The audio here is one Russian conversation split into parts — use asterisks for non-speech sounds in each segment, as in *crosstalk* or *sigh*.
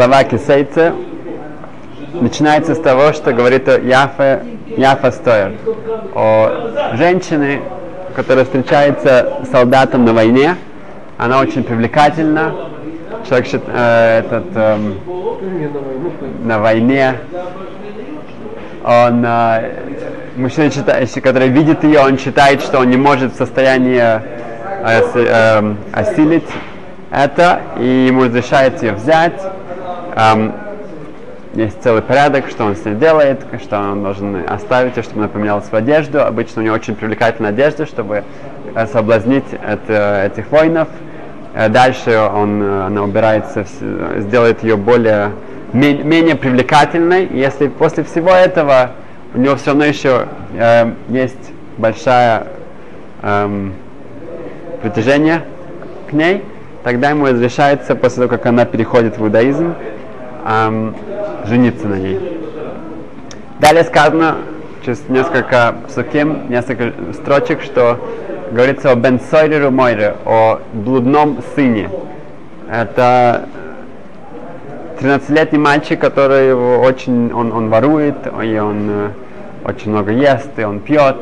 глава Кисейца начинается с того, что говорит о Яфе, Яфа Стойер, о женщине, которая встречается с солдатом на войне. Она очень привлекательна. Человек счит- э, этот, эм, на войне, он, э, мужчина, считает, который видит ее, он считает, что он не может в состоянии э, эм, осилить это, и ему разрешается ее взять. Эм, есть целый порядок, что он с ней делает, что он должен оставить ее, чтобы она поменяла свою одежду. Обычно у нее очень привлекательная одежда, чтобы э, соблазнить это- этих воинов. Э, Дальше он, э, она убирается, сделает ее более ме- менее привлекательной. И если после всего этого у него все равно еще э, есть большая эм, притяжение к ней, тогда ему разрешается, после того, как она переходит в иудаизм, эм, жениться на ней. Далее сказано, через несколько псуким, несколько строчек, что говорится о Бен Сойреру о блудном сыне. Это 13-летний мальчик, который его очень, он, он ворует, и он э, очень много ест, и он пьет.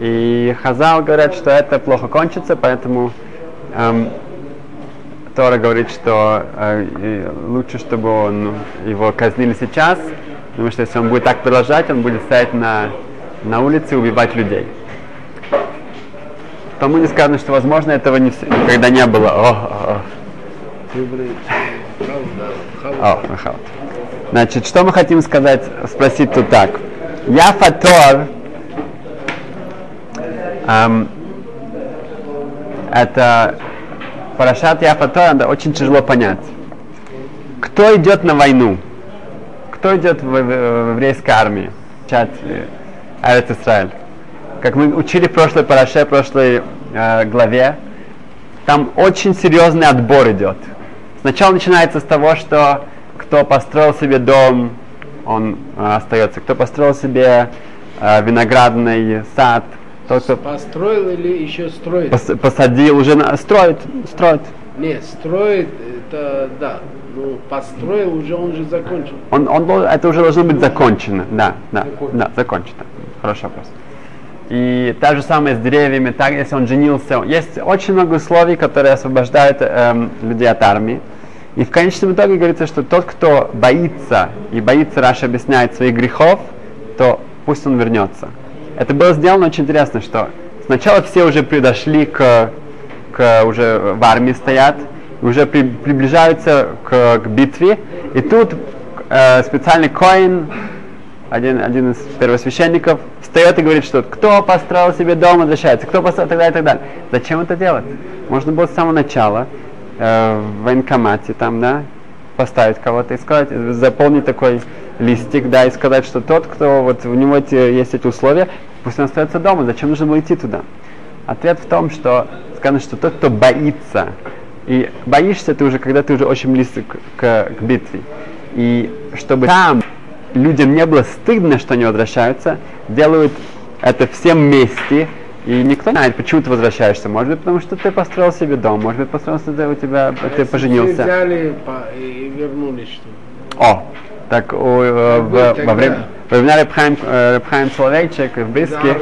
И Хазал говорят, что это плохо кончится, поэтому эм, Тора говорит, что э, лучше, чтобы он, его казнили сейчас, потому что если он будет так продолжать, он будет стоять на, на улице и убивать людей. Тому не сказано, что возможно этого не, никогда не было. О, о, о. О. Значит, что мы хотим сказать, спросить тут так. Я фатор, эм, это Парашат Яфатор, это очень тяжело понять. Кто идет на войну? Кто идет в, в- в еврейской армии? Чат Арет Израиль. Как мы учили в прошлой параше, в прошлой э, главе, там очень серьезный отбор идет. Сначала начинается с того, что кто построил себе дом, он э, остается. Кто построил себе э, виноградный сад, тот, кто Построил или еще строит? пос- посадил, уже на- строит, строит. Не, строит, это да. Ну, построил уже, он же закончил. Он, он, это уже должно быть закончено. Да, да, да, закончено. Хороший вопрос. И та же самое с деревьями, так, если он женился. Есть очень много условий, которые освобождают эм, людей от армии. И в конечном итоге говорится, что тот, кто боится, и боится, Раша объясняет, своих грехов, то пусть он вернется. Это было сделано очень интересно, что сначала все уже подошли к, к уже в армии стоят, уже при- приближаются к, к битве, и тут э, специальный коин, один, один из первосвященников, встает и говорит, что кто построил себе дом, возвращается, кто построил, и так далее, и так далее. Зачем это делать? Можно было с самого начала э, в военкомате там, да, поставить кого-то и сказать, заполнить такой листик, да, и сказать, что тот, кто вот у него эти, есть эти условия, пусть он остается дома, зачем нужно было идти туда? Ответ в том, что сказано, что тот, кто боится, и боишься ты уже, когда ты уже очень близок к, к битве. И чтобы там людям не было стыдно, что они возвращаются, делают это всем вместе, и никто не знает, почему ты возвращаешься. Может быть, потому что ты построил себе дом, может быть, построил себе у тебя, ты Если поженился. взяли и вернулись, что ли? О, так у, э, в- во время, во времена Репхайм, э, Репхайм Соловейчик в это?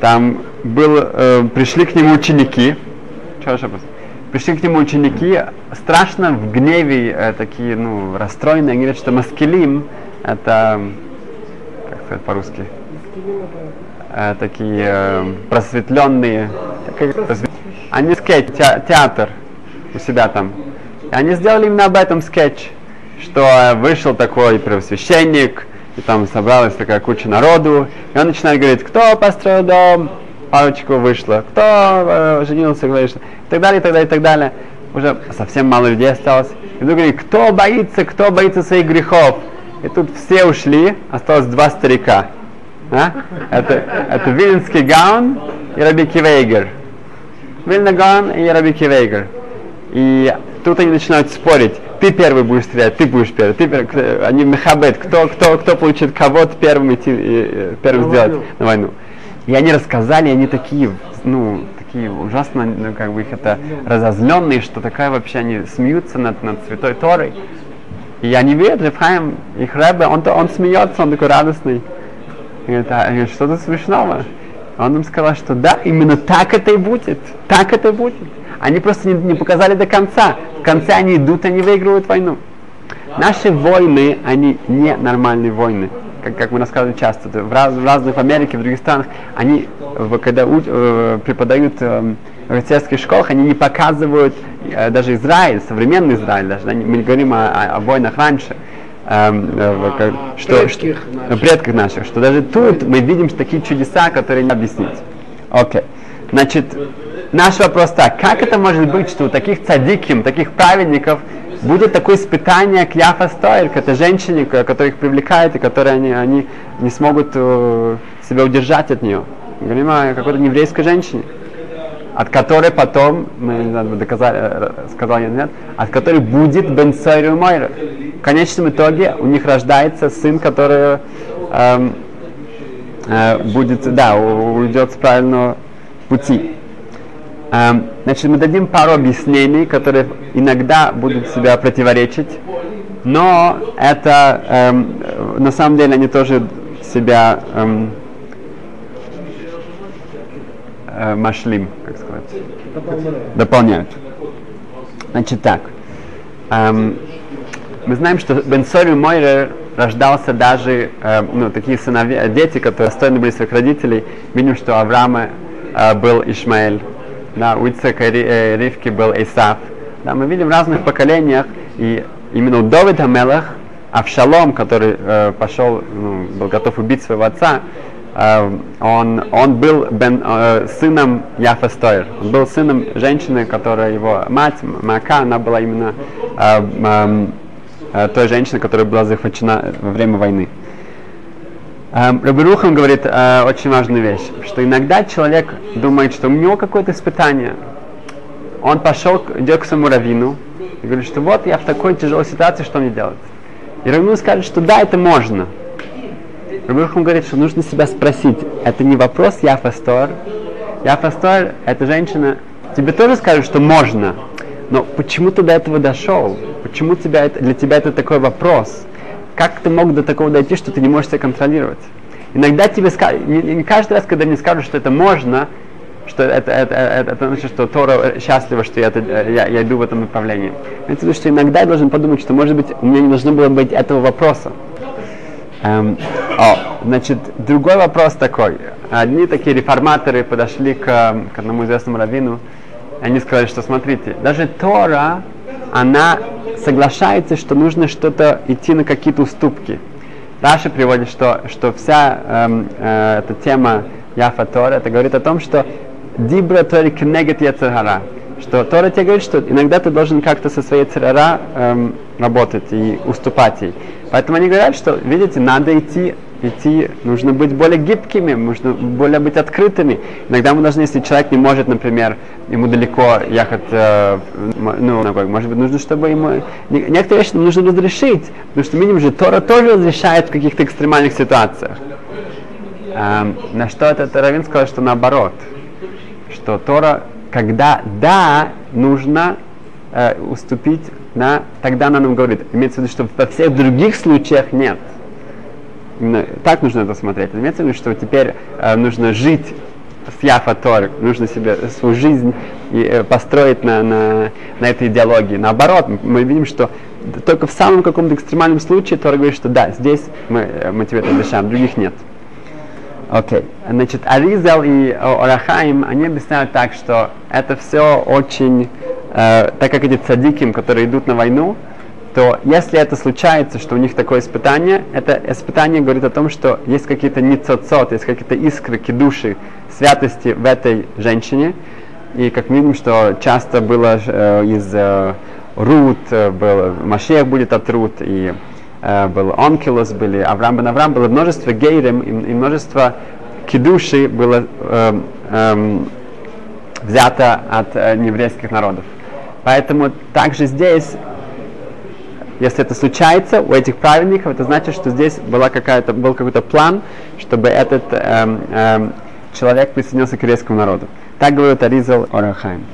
там был, э, пришли к нему ученики, пришли к нему ученики, страшно в гневе, э, такие, ну, расстроенные, они говорят, что маскилим, это, как сказать по-русски, э, такие э, просветленные, как они скетч, те- театр у себя там. И они сделали именно об этом скетч, что вышел такой первосвященник, и там собралась такая куча народу, и он начинает говорить, кто построил дом, парочку вышло, кто э, женился, вышло, и так далее, и так далее, и так далее. Уже совсем мало людей осталось. И вдруг говорит, кто боится, кто боится своих грехов. И тут все ушли, осталось два старика. А? Это, это Вильнский Гаун и Раби Кивейгер. Вильна Гаун и Раби Кивейгер. И тут они начинают спорить. Ты первый будешь стрелять, ты будешь первый. Ты первый. Они мехабет, кто, кто, кто получит кого-то первым идти, э, первым На сделать войну. на войну. И они рассказали, они такие, ну, такие ужасно, ну, как бы их это разозленные, что такая вообще они смеются над, над Святой Торой. И они видят, Рефхаим, их Рэбе, он, он смеется, он такой радостный. И говорит, а, что тут смешного? Он им сказал, что да, именно так это и будет. Так это и будет. Они просто не, не показали до конца. В конце они идут, они выигрывают войну. Наши войны, они не нормальные войны. Как, как мы рассказывали часто, в, раз, в разных Америке, в других странах, они, когда у, э, преподают э, в офицерских школах, они не показывают, э, даже Израиль, современный Израиль, даже, да, мы не говорим о, о, о войнах раньше, э, как, что, предках что, наших. предках наших, что даже тут мы видим такие чудеса, которые не объяснить. Окей. Значит, наш вопрос так, как это может быть, что у таких цадиким, таких праведников будет такое испытание к Яфа Стойр, к этой женщине, которая их привлекает, и которые они, они не смогут э, себя удержать от нее. Говорим о какой-то нееврейской женщине, от которой потом, мы доказали, сказал я нет, от которой будет Бен Сойру Мойра. В конечном итоге у них рождается сын, который эм, э, будет, да, уйдет с правильного пути. Эм, Значит, мы дадим пару объяснений, которые иногда будут себя противоречить, но это эм, на самом деле они тоже себя эм, э, машлим, как сказать, дополняют. Значит так. Эм, мы знаем, что Бенсори Мойрер рождался даже, э, ну, такие сыновья, дети, которые достойны были своих родителей. Видим, что Авраама э, был Ишмаэль, да, у Ицека и Ри- э, Ривки был Исав. Да, мы видим в разных поколениях, и именно у Давида Мелах, Авшалом, который э, пошел, ну, был готов убить своего отца, он, он был бен, э, сыном Яфа Стойр. Он был сыном женщины, которая его мать, Мака, она была именно э, э, той женщиной, которая была захвачена во время войны. Эм, Рабирухан говорит э, очень важную вещь, что иногда человек думает, что у него какое-то испытание. Он пошел, идет к своему раввину и говорит, что вот я в такой тяжелой ситуации, что мне делать? И раввин скажет, что да, это можно. Рабирухан говорит, что нужно себя спросить, это не вопрос Яфастор. Яфастор, эта женщина, тебе тоже скажет, что можно, но почему ты до этого дошел? Почему тебя это, для тебя это такой вопрос? Как ты мог до такого дойти, что ты не можешь себя контролировать? Иногда тебе скажут, не, не каждый раз, когда мне скажут, что это можно, что это, это, это, это значит, что Тора счастлива, что я, это, я, я иду в этом направлении. В виду, что иногда я должен подумать, что, может быть, у меня не должно было быть этого вопроса. Эм, о, значит, другой вопрос такой. Одни такие реформаторы подошли к, эм, к одному известному раввину, они сказали, что смотрите, даже Тора, она соглашается, что нужно что-то идти на какие-то уступки. Раша приводит, что, что вся эм, э, эта тема Яфа Тора, это говорит о том, что Дибра Тори кнегет Яцергара. Что Тора тебе говорит, что иногда ты должен как-то со своей церара эм, работать и уступать ей. Поэтому они говорят, что, видите, надо идти, идти, нужно быть более гибкими, нужно более быть открытыми. Иногда мы должны, если человек не может, например, ему далеко ехать, э, ну, может быть, нужно, чтобы ему... не- Некоторые вещи нужно разрешить, потому что, видим же, Тора тоже разрешает в каких-то экстремальных ситуациях. Эм, на что этот Равин сказал, что наоборот, что Тора, когда да, нужно э, уступить, на, тогда она нам говорит. Имеется в виду, что во всех других случаях нет. Именно так нужно это смотреть. Имеется в виду, что теперь э, нужно жить с Яфа Торы, нужно себе свою жизнь и, э, построить на, на, на этой идеологии. Наоборот, мы видим, что только в самом каком-то экстремальном случае Тора говорит, что да, здесь мы, э, мы тебе это разрешаем, других нет. Окей. Значит, Аризал и Орахаим, они объясняют так, что это все очень, э, так как эти цадиким, которые идут на войну, то если это случается, что у них такое испытание, это испытание говорит о том, что есть какие-то ницоцот, есть какие-то искры, души, святости в этой женщине. И как мы видим, что часто было э, из э, Рут, э, был, Машех будет от Рут, и э, был Онкилос, были Авраам бен Авраам, было множество гейрем и, и множество кидуши было эм, эм, взято от э, нееврейских народов. Поэтому также здесь, если это случается у этих праведников, это значит, что здесь была какая-то, был какой-то план, чтобы этот эм, эм, человек присоединился к еврейскому народу. Так говорит Аризал Орахайм.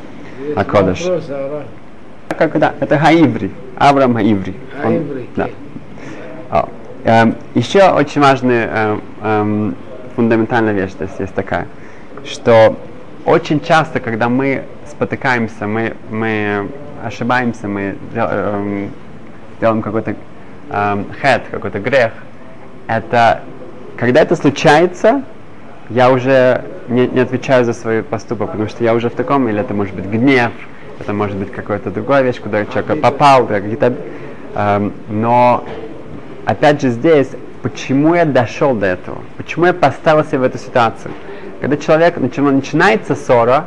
Акодыш. Как да, это Хаиври, Авраам Хаиври. Он- Хаиври, да. А, эм, еще очень важная эм, эм, фундаментальная вещь то есть, есть такая, что очень часто, когда мы спотыкаемся, мы, мы ошибаемся, мы эм, делаем какой-то эм, хэт, какой-то грех, это когда это случается, я уже не, не отвечаю за свой поступок, потому что я уже в таком, или это может быть гнев, это может быть какая-то другая вещь, куда человек попал, какие-то, эм, но опять же здесь, почему я дошел до этого? Почему я поставил себя в эту ситуацию? Когда человек, начи- начинается ссора,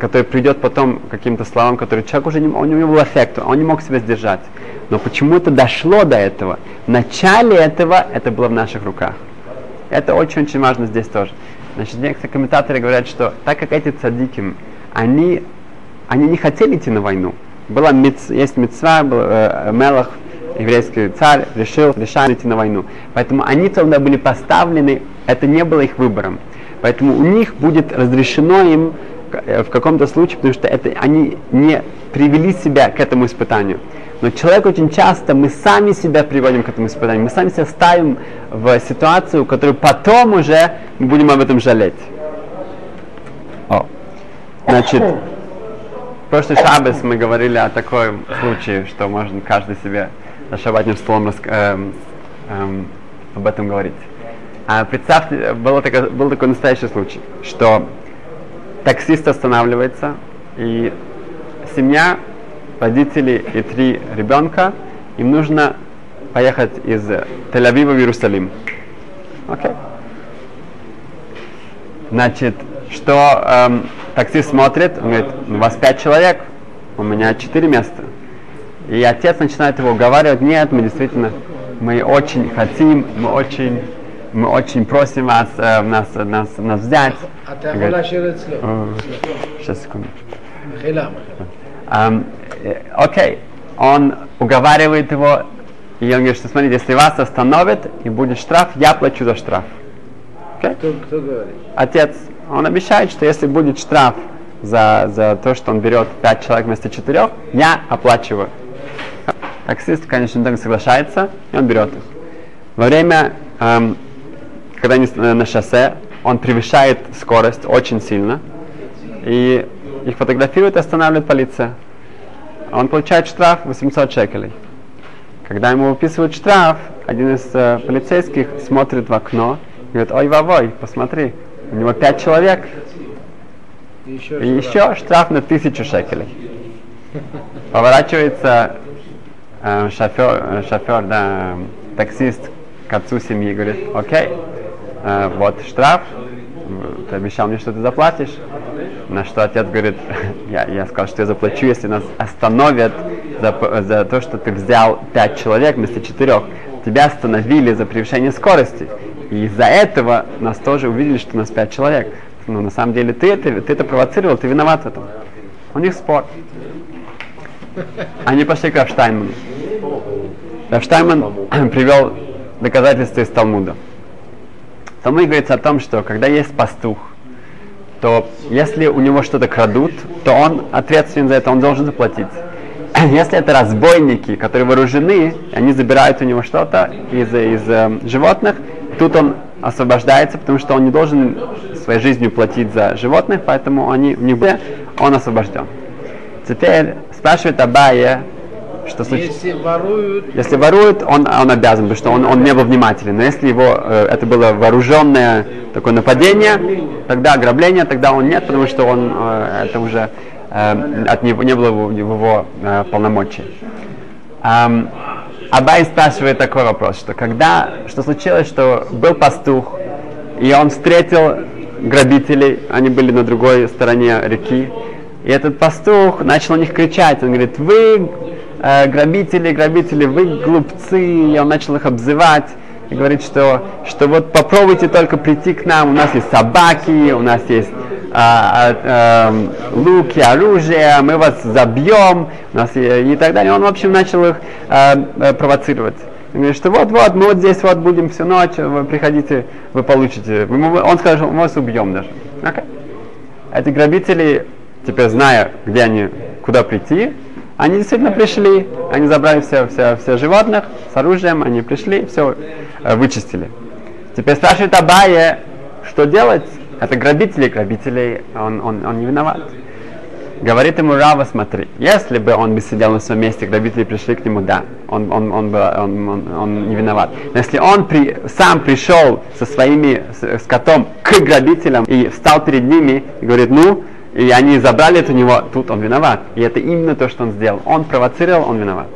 который придет потом каким-то словам, которые человек уже не, у него был эффект, он не мог себя сдержать. Но почему это дошло до этого? В начале этого это было в наших руках. Это очень-очень важно здесь тоже. Значит, некоторые комментаторы говорят, что так как эти цадики, они, они не хотели идти на войну. Была миц- есть мецва, был э, Мелах, еврейский царь, решил, решает идти на войну. Поэтому они туда были поставлены, это не было их выбором. Поэтому у них будет разрешено им э, в каком-то случае, потому что это, они не привели себя к этому испытанию. Но человек очень часто, мы сами себя приводим к этому испытанию, мы сами себя ставим в ситуацию, которую потом уже мы будем об этом жалеть. О. Значит, в прошлый шаббес мы говорили о таком случае, что можно каждый себе за шаббатным столом рас- эм, эм, об этом говорить. А представьте, было такое- был такой настоящий случай, что таксист останавливается, и семья, родители и три ребенка, им нужно поехать из Тель-Авива в Иерусалим. Окей. Значит, что эм, таксист смотрит, он говорит, у вас пять человек, у меня четыре места. И отец начинает его уговаривать, нет, мы действительно, мы очень хотим, мы очень, мы очень просим вас э, нас, нас, нас взять. А говорит, сейчас, «Э, секунду. Um, окей, он уговаривает его, и он говорит, что смотрите, если вас остановят и будет штраф, я плачу за штраф. Okay? Кто, кто говорит? Отец, он обещает, что если будет штраф за, за то, что он берет 5 человек вместо 4, я оплачиваю. Таксист, конечно, так соглашается, и он берет их. Во время эм, когда они э, на шоссе, он превышает скорость очень сильно, и их фотографирует и останавливает полиция. Он получает штраф 800 шекелей. Когда ему выписывают штраф, один из э, полицейских смотрит в окно и говорит, ой, вовой, посмотри, у него пять человек, И еще и что? еще штраф на тысячу шекелей. Поворачивается э, шофер, э, шофер, да, э, таксист к отцу семьи говорит, окей, э, вот штраф, ты обещал мне, что ты заплатишь. На что отец говорит, *laughs* я, я сказал, что я заплачу, если нас остановят за, за то, что ты взял пять человек вместо четырех. Тебя остановили за превышение скорости. И из-за этого нас тоже увидели, что у нас пять человек. Но на самом деле ты это, ты это провоцировал, ты виноват в этом. У них спор. Они пошли к Рафштайнману. Рафштайнман *clears throat* привел доказательства из Талмуда. В Талмуде говорится о том, что когда есть пастух, то если у него что-то крадут, то он ответственен за это, он должен заплатить. *clears throat* Если это разбойники, которые вооружены, они забирают у него что-то из, из э, животных, тут он освобождается, потому что он не должен своей жизнью платить за животных, поэтому они, у них он освобожден. Теперь спрашивает Абая, что случилось. Если воруют, Если ворует, он, он обязан, потому что он, он не был внимателен. Но если его э, это было вооруженное такое нападение, тогда ограбление, тогда он нет, потому что он э, это уже э, от него не было в его э, полномочий. Ам, Абай спрашивает такой вопрос, что когда, что случилось, что был пастух, и он встретил грабителей, они были на другой стороне реки, и этот пастух начал на них кричать, он говорит, вы э, грабители, грабители, вы глупцы, и он начал их обзывать, и говорит, что, что вот попробуйте только прийти к нам, у нас есть собаки, у нас есть а, а, эм, луки, оружие, мы вас забьем, у нас и, и так далее. Он, в общем, начал их э, э, провоцировать. Он говорит, что вот-вот, мы вот здесь вот будем всю ночь, вы приходите, вы получите. Он сказал, что мы вас убьем даже. Окей. Эти грабители, теперь зная, где они, куда прийти, Они действительно пришли, они забрали все, все, все животных с оружием, они пришли, все э, вычистили. Теперь спрашивает Абая, что делать? Это грабители, грабителей, он, он, он не виноват. Говорит ему Рава, смотри, если бы он бы сидел на своем месте, грабители пришли к нему, да, он, он, он, бы, он, он, он не виноват. Но если он при, сам пришел со своими, с, с котом к грабителям и встал перед ними и говорит, ну, и они забрали это у него, тут он виноват. И это именно то, что он сделал. Он провоцировал, он виноват.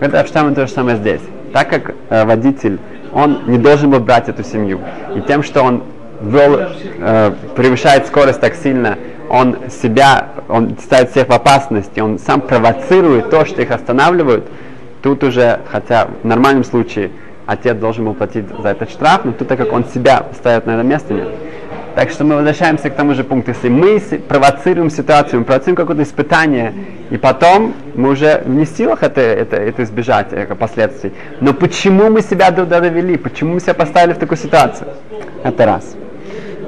Это Авштам то же самое здесь. Так как э, водитель, он не должен был брать эту семью. И тем, что он вел, э, превышает скорость так сильно, он себя, он ставит всех в опасность, и он сам провоцирует то, что их останавливают, тут уже, хотя в нормальном случае отец должен был платить за этот штраф, но тут, так как он себя ставит на это место, нет. Так что мы возвращаемся к тому же пункту. Если мы провоцируем ситуацию, мы провоцируем какое-то испытание, и потом мы уже не в силах это, это, это избежать это последствий. Но почему мы себя туда довели? Почему мы себя поставили в такую ситуацию? Это раз.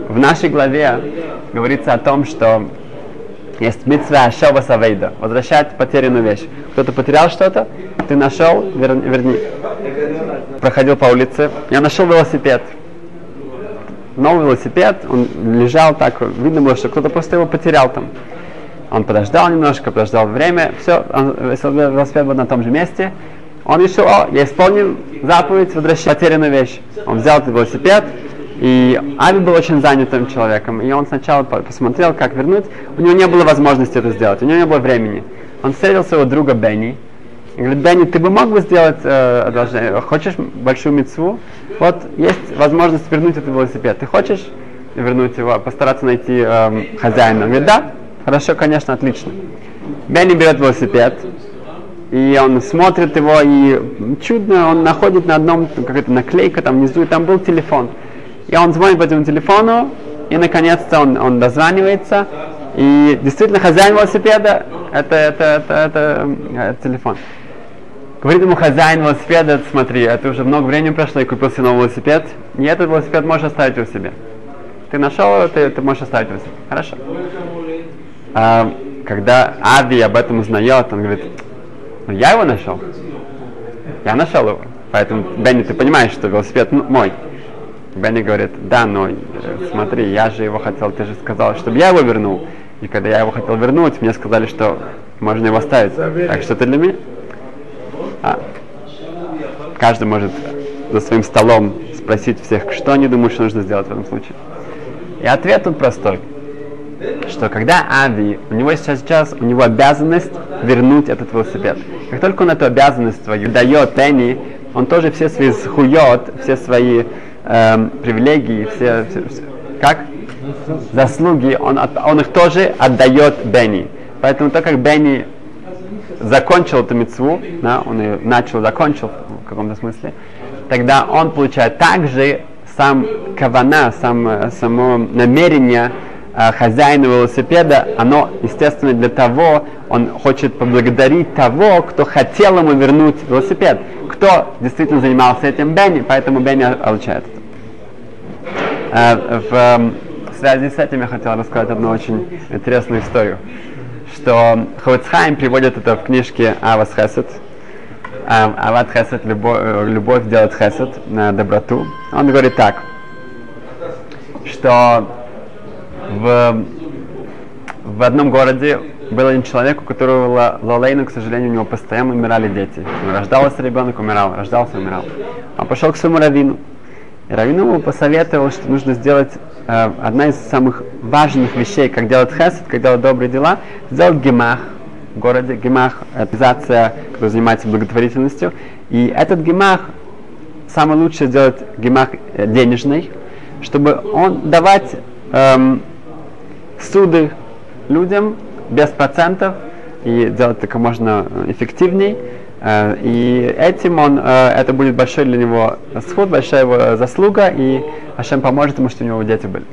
В нашей главе говорится о том, что есть митцва Ашова Савейда, возвращать потерянную вещь. Кто-то потерял что-то, ты нашел, верни. Проходил по улице, я нашел велосипед новый велосипед, он лежал так, видно было, что кто-то просто его потерял там. Он подождал немножко, подождал время, все, он, велосипед был на том же месте. Он решил, о, я исполнил заповедь возвращать потерянную вещь. Он взял этот велосипед, и Ави был очень занятым человеком, и он сначала посмотрел, как вернуть. У него не было возможности это сделать, у него не было времени. Он встретил своего друга Бенни, говорит, Бенни, ты бы мог бы сделать э, одолжение? Хочешь большую мецву? Вот есть возможность вернуть этот велосипед. Ты хочешь вернуть его, постараться найти э, хозяина? Он говорит, да, хорошо, конечно, отлично. Бенни берет велосипед, и он смотрит его, и чудно, он находит на одном, какая-то наклейка там внизу, и там был телефон. И он звонит по этому телефону, и наконец-то он, он дозванивается, и действительно хозяин велосипеда, это, это, это, это, это телефон. Говорит ему хозяин велосипеда, смотри, это уже много времени прошло, я купил себе новый велосипед, и этот велосипед можешь оставить у себя. Ты нашел его, ты, ты можешь оставить его себе. Хорошо. А, когда Ави об этом узнает, он говорит, ну я его нашел. Я нашел его. Поэтому, Бенни, ты понимаешь, что велосипед мой. Бенни говорит, да, но э, смотри, я же его хотел, ты же сказал, чтобы я его вернул. И когда я его хотел вернуть, мне сказали, что можно его оставить. Так что это для меня. А, каждый может за своим столом спросить всех, что они думают, что нужно сделать в этом случае. И ответ тут простой. Что когда Ави, у него сейчас, сейчас у него обязанность вернуть этот велосипед. Как только он эту обязанность свою дает Пенни, он тоже все свои схует, все свои эм, привилегии, все, все, все, как? Заслуги, он, он их тоже отдает Бенни. Поэтому так как Бенни закончил эту мецву, да, он ее начал, закончил в каком-то смысле, тогда он получает также сам кавана, сам, само намерение э, хозяина велосипеда, оно, естественно, для того, он хочет поблагодарить того, кто хотел ему вернуть велосипед, кто действительно занимался этим Бенни, поэтому Бенни получает. Э, в, в связи с этим я хотел рассказать одну очень интересную историю что Ховецхайм приводит это в книжке Авас Хесед. Ават Хесед, любовь, любовь делает Хесед на доброту. Он говорит так, что в, в одном городе был один человек, у которого Лалейну, к сожалению, у него постоянно умирали дети. Рождался ребенок, умирал, рождался, умирал. Он пошел к своему раввину. И раввину ему посоветовал, что нужно сделать э, одна из самых важных вещей, как делать хесед, как делать добрые дела, сделать гемах в городе. Гемах – организация, которая занимается благотворительностью. И этот гемах, самое лучшее сделать гемах э, денежный, чтобы он давать эм, суды людям без процентов и делать это как можно эффективнее. Э, и этим он, э, это будет большой для него сход, большая его заслуга, и Ашем поможет ему, чтобы у него дети были.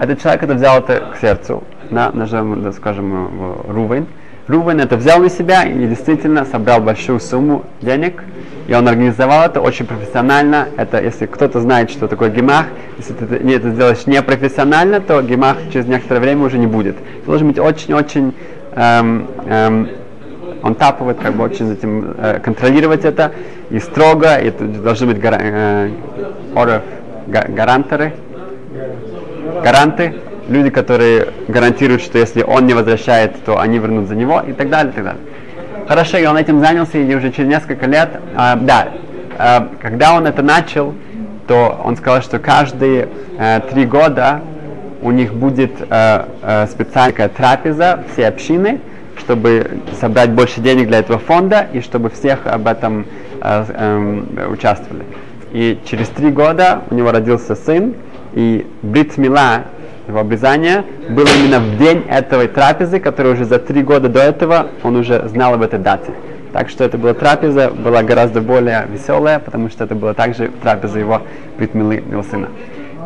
Этот человек это взял это к сердцу, на, назовем, скажем, Рувен. Рувен это взял на себя и действительно собрал большую сумму денег, и он организовал это очень профессионально. Это, если кто-то знает, что такое гемах, если ты не, это сделаешь непрофессионально, то гемах через некоторое время уже не будет. Ты должен быть очень-очень эм, эм, он тапывает, как бы очень этим э, контролировать это, и строго, и это должны быть гара, э, оров, га, гарантеры, гаранты, люди, которые гарантируют, что если он не возвращает, то они вернут за него, и так далее, и так далее. Хорошо, и он этим занялся, и уже через несколько лет, э, да, э, когда он это начал, то он сказал, что каждые э, три года у них будет э, э, специальная трапеза всей общины, чтобы собрать больше денег для этого фонда и чтобы всех об этом э, э, участвовали. И через три года у него родился сын, и Брит Мила, его обрезание, было именно в день этой трапезы, которую уже за три года до этого он уже знал об этой дате. Так что это была трапеза, была гораздо более веселая, потому что это была также трапеза его Брит Милы, его сына.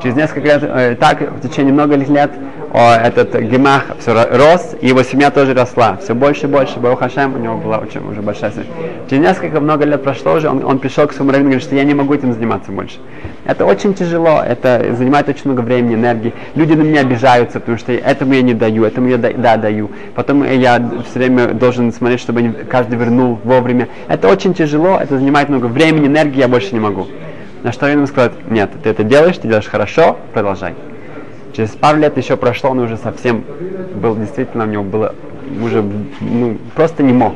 Через несколько лет, э, так, в течение многих лет, этот гемах все рос, и его семья тоже росла. Все больше и больше. Барух Хашем, у него была очень уже большая семья. Через несколько много лет прошло уже, он, он пришел к своему раввину и говорит, что я не могу этим заниматься больше. Это очень тяжело, это занимает очень много времени, энергии. Люди на меня обижаются, потому что этому я не даю, этому я да, да даю. Потом я все время должен смотреть, чтобы каждый вернул вовремя. Это очень тяжело, это занимает много времени, энергии, я больше не могу. На что ему сказать, нет, ты это делаешь, ты делаешь хорошо, продолжай. Через пару лет еще прошло, он уже совсем был, действительно, у него было, уже, ну, просто не мог.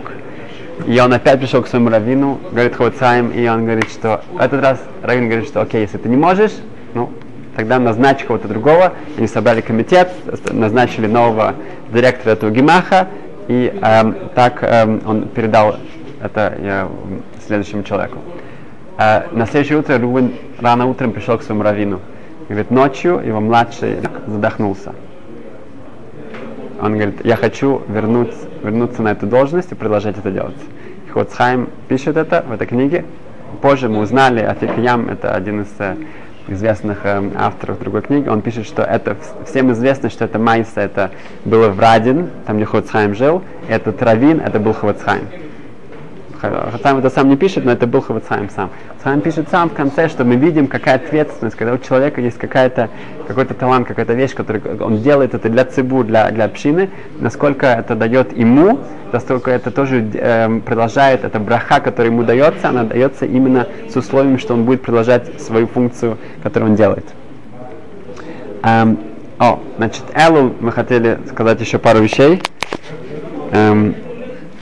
И он опять пришел к своему раввину, говорит Хоцаем, и он говорит, что этот раз раввин говорит, что окей, если ты не можешь, ну, тогда назначь кого-то другого. Они собрали комитет, назначили нового директора этого гемаха, и эм, так эм, он передал это э, следующему человеку. Э, на следующее утро Рубин рано утром пришел к своему раввину. Говорит, ночью его младший задохнулся. Он говорит, я хочу вернуть, вернуться на эту должность и продолжать это делать. Хоцхайм пишет это в этой книге. Позже мы узнали, Афикаям, это один из э, известных э, авторов другой книги, он пишет, что это всем известно, что это Майса, это было в Радин, там где Хоцхайм жил, и этот Равин, это был Хоцхайм. Хацаем это сам не пишет, но это был Хавацаем сам. Хацаем пишет сам в конце, что мы видим, какая ответственность, когда у человека есть какая-то, какой-то талант, какая-то вещь, которую он делает это для цибу, для, для общины, насколько это дает ему, насколько это тоже э, продолжает, это браха, которая ему дается, она дается именно с условием, что он будет продолжать свою функцию, которую он делает. Эм, о, значит, Элу мы хотели сказать еще пару вещей, эм,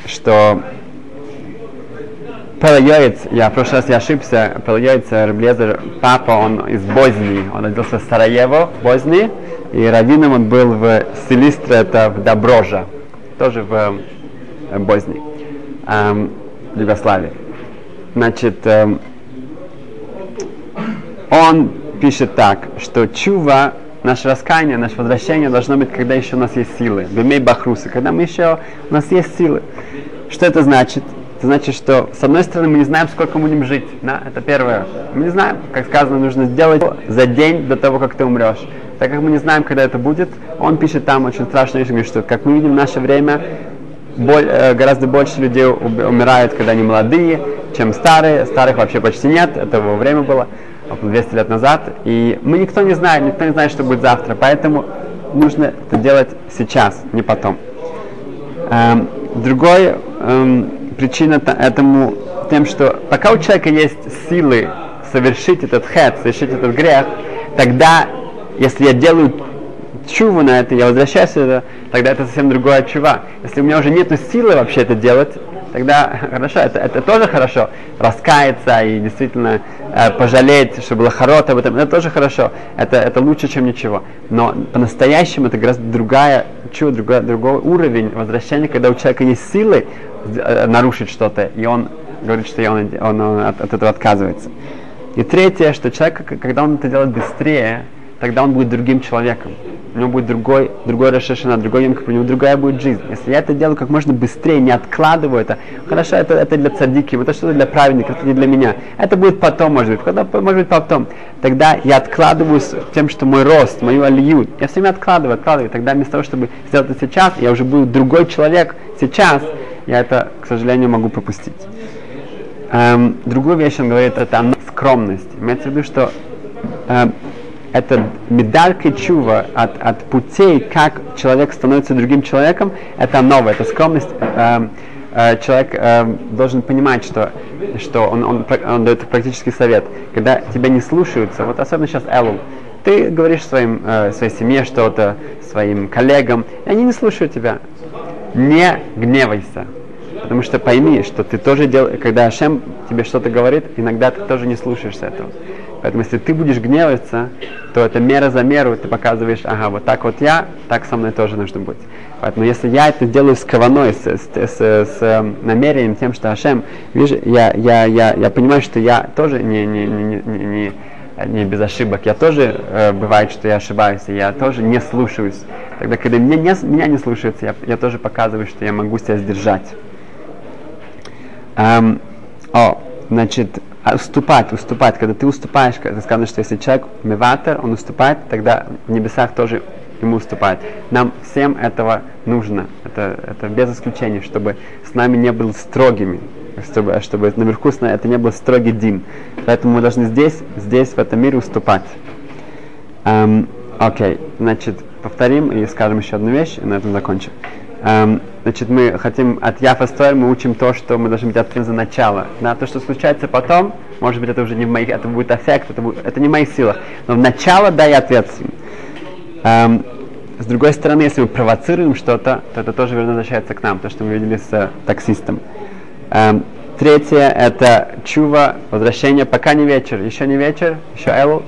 что Пелайоец, я в прошлый раз я ошибся, Пелайоец Раблезер, папа, он из Бознии, он родился в Сараево, в Бознии, и раввином он был в Селистре, это в Доброжа, тоже в Бознии, эм, в Югославии. Значит, эм, он пишет так, что чува, наше раскаяние, наше возвращение должно быть, когда еще у нас есть силы. Бемей бахрусы, когда мы еще, у нас есть силы. Что это значит? Это значит, что с одной стороны мы не знаем, сколько мы будем жить. Да? Это первое. Мы не знаем, как сказано, нужно сделать за день до того, как ты умрешь. Так как мы не знаем, когда это будет, он пишет там очень страшную вещь, что как мы видим в наше время, боль, э, гораздо больше людей умирают, когда они молодые, чем старые. Старых вообще почти нет, это его время было, 200 лет назад. И мы никто не знает, никто не знает, что будет завтра. Поэтому нужно это делать сейчас, не потом. Эм, другой эм, причина этому тем, что пока у человека есть силы совершить этот хет, совершить этот грех, тогда, если я делаю чуву на это, я возвращаюсь сюда, тогда это совсем другая чува. Если у меня уже нет силы вообще это делать, тогда *laughs* хорошо, это, это тоже хорошо. Раскаяться и действительно э, пожалеть, что было хорошо об этом, это тоже хорошо. Это, это лучше, чем ничего. Но по-настоящему это гораздо другая чува, другой, другой уровень возвращения, когда у человека есть силы нарушить что-то, и он говорит, что он, он, он от, от этого отказывается. И третье, что человек, когда он это делает быстрее, тогда он будет другим человеком. У него будет другой, другой Рошашина, другой Йом у него другая будет жизнь. Если я это делаю как можно быстрее, не откладываю это, хорошо, это, это для цадики, это что-то для праведников, это не для меня. Это будет потом, может быть, когда, может быть потом. Тогда я откладываю тем, что мой рост, мою алию, я все время откладываю, откладываю. Тогда вместо того, чтобы сделать это сейчас, я уже буду другой человек сейчас, я это, к сожалению, могу пропустить. Эм, другую вещь он говорит, это скромность. Имеется в виду, что э, это медалька чува от, от путей, как человек становится другим человеком, это новое, это скромность. Э, э, человек э, должен понимать, что, что он, он, он дает практический совет. Когда тебя не слушаются, вот особенно сейчас Элул, ты говоришь своим, э, своей семье что-то, своим коллегам, и они не слушают тебя. Не гневайся. Потому что пойми, что ты тоже делаешь, когда Ашем тебе что-то говорит, иногда ты тоже не слушаешься этого. Поэтому если ты будешь гневаться, то это мера за меру, ты показываешь, ага, вот так вот я, так со мной тоже нужно быть. Поэтому если я это делаю с кованой, с, с, с, с э, намерением тем, что Ашем, вижу, я, я, я, я понимаю, что я тоже не, не, не, не, не, не без ошибок, я тоже, э, бывает, что я ошибаюсь, я тоже не слушаюсь. Тогда, когда меня не, меня не слушаются, я, я тоже показываю, что я могу себя сдержать. Эм, о, значит, а уступать, уступать. Когда ты уступаешь, когда сказано, что если человек меватер, он уступает, тогда в небесах тоже ему уступает. Нам всем этого нужно. Это, это без исключения, чтобы с нами не был строгими. Чтобы, чтобы наверху это не был строгий дин. Поэтому мы должны здесь, здесь, в этом мире уступать. Эм, окей, значит, повторим и скажем еще одну вещь, и на этом закончим. Эм, значит, мы хотим от Яфа Стойр, мы учим то, что мы должны быть открыты за начало. Да, то, что случается потом, может быть, это уже не в моих, это будет эффект, это, будет, это не в моих силах. Но в начало, да, я ответственен. Эм, с другой стороны, если мы провоцируем что-то, то это тоже возвращается к нам, то, что мы видели с э, таксистом. Эм, третье – это чува, возвращение, пока не вечер, еще не вечер, еще элу,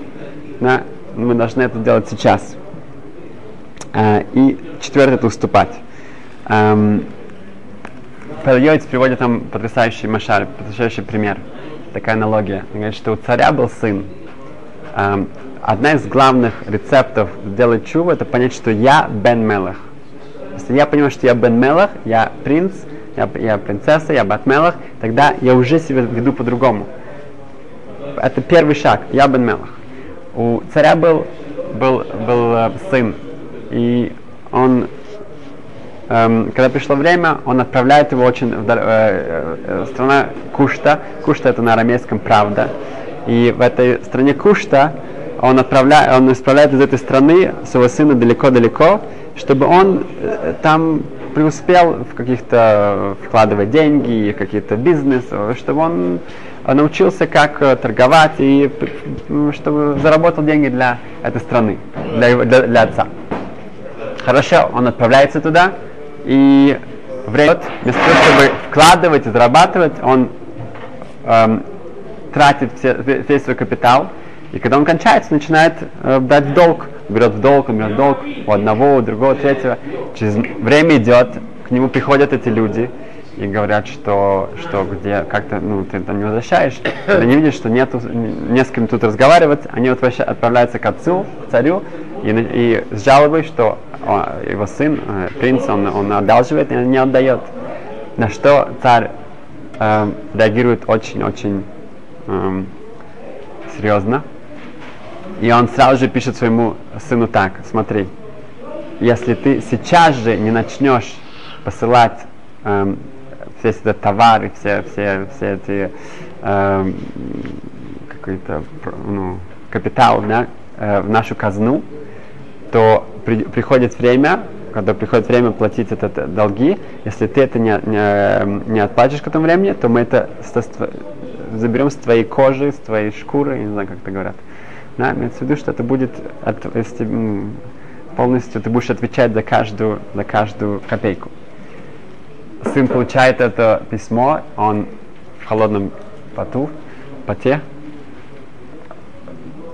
да, мы должны это делать сейчас. Э, и четвертое – это уступать. Эм, Павел приводит там потрясающий машаль, потрясающий пример, такая аналогия. Он говорит, что у царя был сын. Эм, одна из главных рецептов сделать чуву, это понять, что я Бен Мелах. Если я понимаю, что я Бен Мелах, я принц, я, я принцесса, я Бат Мелах, тогда я уже себя веду по-другому. Это первый шаг, я Бен Мелах. У царя был, был, был э, сын, и он когда пришло время, он отправляет его очень в э, э, страна Кушта. Кушта это на арамейском правда. И в этой стране Кушта он, отправляет, он исправляет из этой страны своего сына далеко-далеко, чтобы он э, там преуспел в каких-то вкладывать деньги, какие-то бизнес, чтобы он научился, как торговать и чтобы заработал деньги для этой страны, для, для, для отца. Хорошо, он отправляется туда, и время, вместо того, чтобы вкладывать и зарабатывать, он эм, тратит все, весь свой капитал, и когда он кончается, начинает э, брать в долг. Берет в долг, он берет в долг у одного, у другого, у третьего. Через время идет, к нему приходят эти люди и говорят, что, что где как-то, ну, ты там не возвращаешь. Когда не видишь, что нету, не с кем тут разговаривать, они отправляются к отцу, к царю, и, и с жалобой, что он, его сын, э, принц, он, он одалживает и не отдает. На что царь э, реагирует очень-очень э, серьезно. И он сразу же пишет своему сыну так, смотри, если ты сейчас же не начнешь посылать эм, все эти товары, все, все, все эти эм, какой-то ну, капитал да, э, в нашу казну, то при, приходит время, когда приходит время платить это долги, если ты это не, не, не отплатишь к этому времени, то мы это заберем с твоей кожи, с твоей шкуры, я не знаю, как это говорят. Да, имеется в виду, что это будет, от, если, полностью ты будешь отвечать за каждую, за каждую копейку. Сын получает это письмо, он в холодном поту, поте,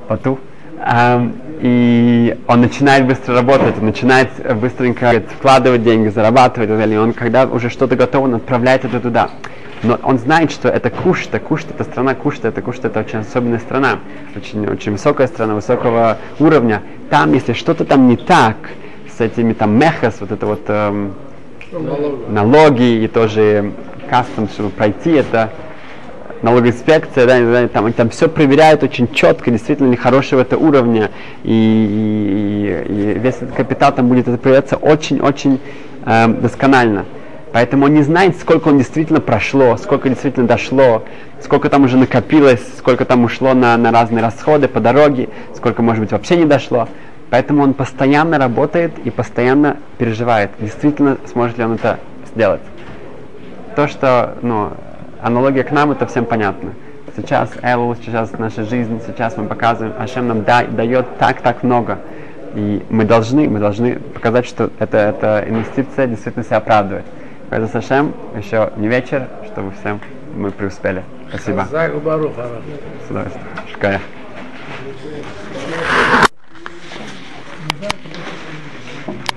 поту, эм, и он начинает быстро работать, он начинает быстренько вкладывать деньги, зарабатывать и так далее. Он, когда уже что-то готово, он отправляет это туда. Но он знает, что это Кушта, Кушта это страна Кушта, это Кушта это очень особенная страна, очень, очень высокая страна, высокого уровня. Там, если что-то там не так, с этими там мехас, вот это вот эм, налоги и тоже кастом, чтобы пройти это, налогоинспекция, да, да, там, там все проверяют очень четко, действительно ли хорошего это уровня, и, и, и весь этот капитал там будет это проверяться очень-очень э, досконально. Поэтому он не знает, сколько он действительно прошло, сколько действительно дошло, сколько там уже накопилось, сколько там ушло на, на разные расходы по дороге, сколько, может быть, вообще не дошло. Поэтому он постоянно работает и постоянно переживает, действительно сможет ли он это сделать. то, что, ну, аналогия к нам, это всем понятно. Сейчас Элул, сейчас наша жизнь, сейчас мы показываем, Ашем нам да, дает так-так много. И мы должны, мы должны показать, что это, эта инвестиция действительно себя оправдывает. Поэтому Сашем, еще не вечер, чтобы всем мы преуспели. Спасибо. С удовольствием. Шкая.